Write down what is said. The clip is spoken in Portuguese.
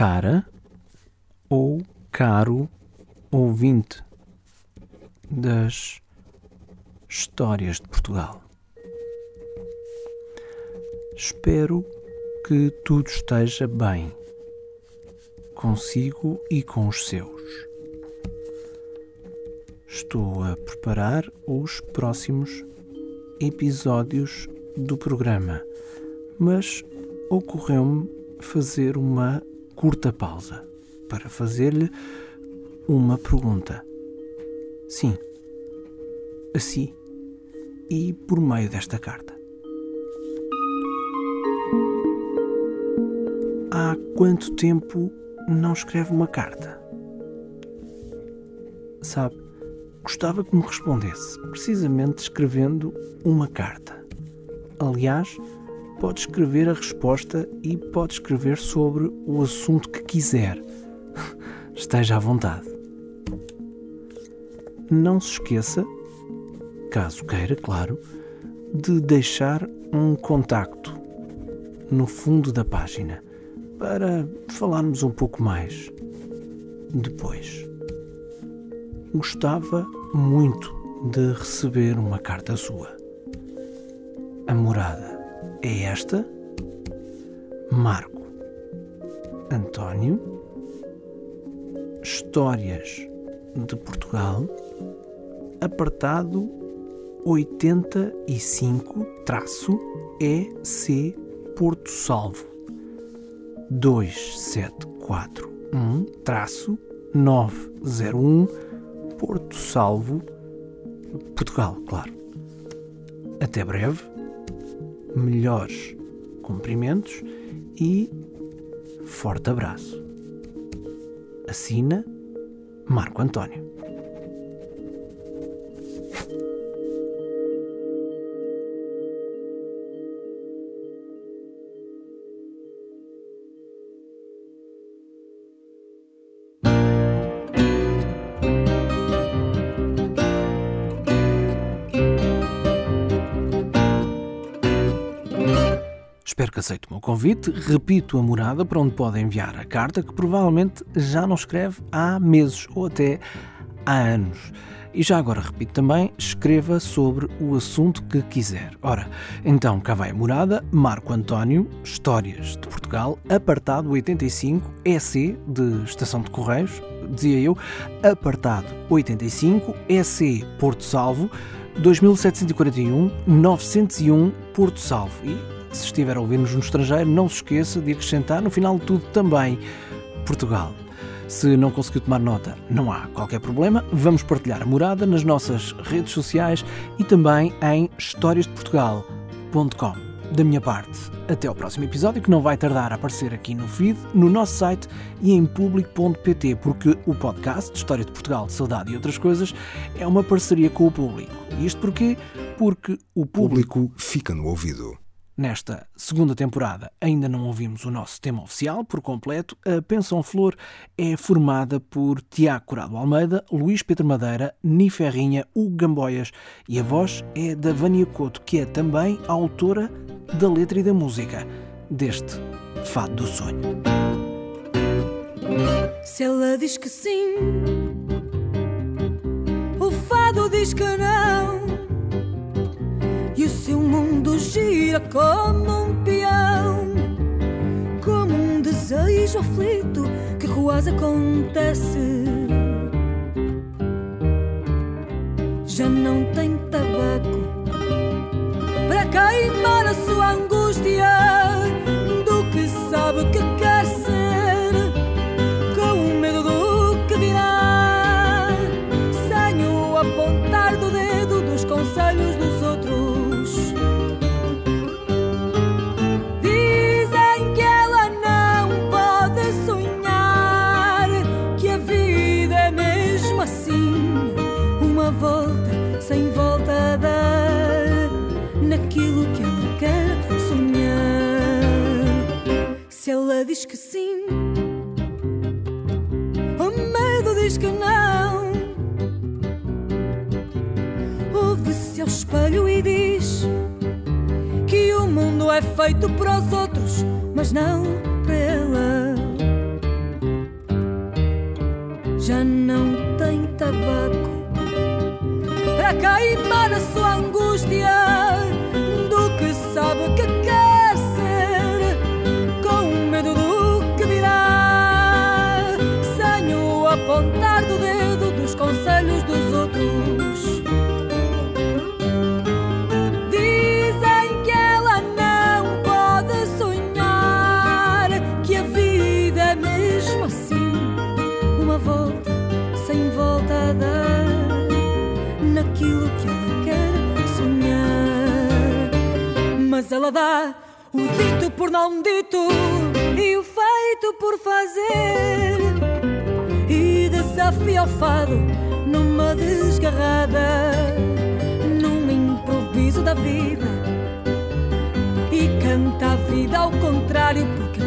cara ou caro ouvinte das histórias de Portugal. Espero que tudo esteja bem consigo e com os seus. Estou a preparar os próximos episódios do programa, mas ocorreu-me fazer uma curta pausa para fazer-lhe uma pergunta. Sim, assim e por meio desta carta. Há quanto tempo não escreve uma carta? Sabe, gostava que me respondesse, precisamente escrevendo uma carta. Aliás, pode escrever a resposta e pode escrever sobre o assunto que quiser. Esteja à vontade. Não se esqueça, caso queira, claro, de deixar um contacto no fundo da página para falarmos um pouco mais depois. Gostava muito de receber uma carta sua. A morada é esta: Marco António, Histórias de Portugal, apartado 85-EC Porto Salvo. 2741-901 Porto Salvo, Portugal, claro. Até breve, melhores cumprimentos e forte abraço. Assina Marco António. Espero que aceite o meu convite. Repito a morada para onde pode enviar a carta, que provavelmente já não escreve há meses ou até há anos. E já agora repito também, escreva sobre o assunto que quiser. Ora, então cá vai a morada, Marco António, Histórias de Portugal, apartado 85, EC de Estação de Correios, dizia eu, apartado 85, EC Porto Salvo, 2741 901 Porto Salvo. E se estiver a ouvir-nos no estrangeiro, não se esqueça de acrescentar no final de tudo também Portugal. Se não conseguiu tomar nota, não há qualquer problema. Vamos partilhar a morada nas nossas redes sociais e também em historiasdeportugal.com. Da minha parte, até ao próximo episódio, que não vai tardar a aparecer aqui no feed, no nosso site e em público.pt, porque o podcast História de Portugal, de Saudade e outras coisas é uma parceria com o público. Isto porquê? Porque o público, público fica no ouvido. Nesta segunda temporada ainda não ouvimos o nosso tema oficial por completo. A Pensão Flor é formada por Tiago Curado Almeida, Luís Pedro Madeira, Ni Ferrinha, Hugo Gamboias e a voz é da Vânia Couto, que é também a autora da letra e da música deste Fado do Sonho. Se ela diz que sim, o fado diz que não e o mundo gira como um peão, como um desejo aflito que quase acontece. Já não tem tabaco para queimar a sua angústia volta sem volta a dar naquilo que ela quer sonhar. Se ela diz que sim, o medo diz que não. Ouve-se ao espelho e diz que o mundo é feito para os outros, mas não para ela. já não tem tabaco para queimar a sua angústia ela dá o dito por não dito e o feito por fazer. E desafia o fado numa desgarrada, num improviso da vida. E canta a vida ao contrário, porque